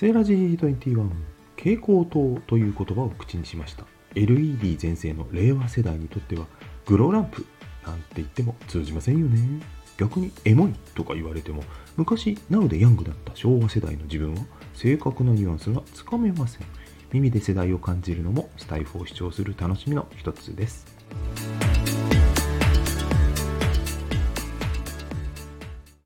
セーラジー21蛍光灯という言葉を口にしました。LED 全盛の令和世代にとってはグロランプなんて言っても通じませんよね。逆にエモいとか言われても昔なウでヤングだった昭和世代の自分は正確なニュアンスがつかめません。耳で世代を感じるのもスタイフを視聴する楽しみの一つです。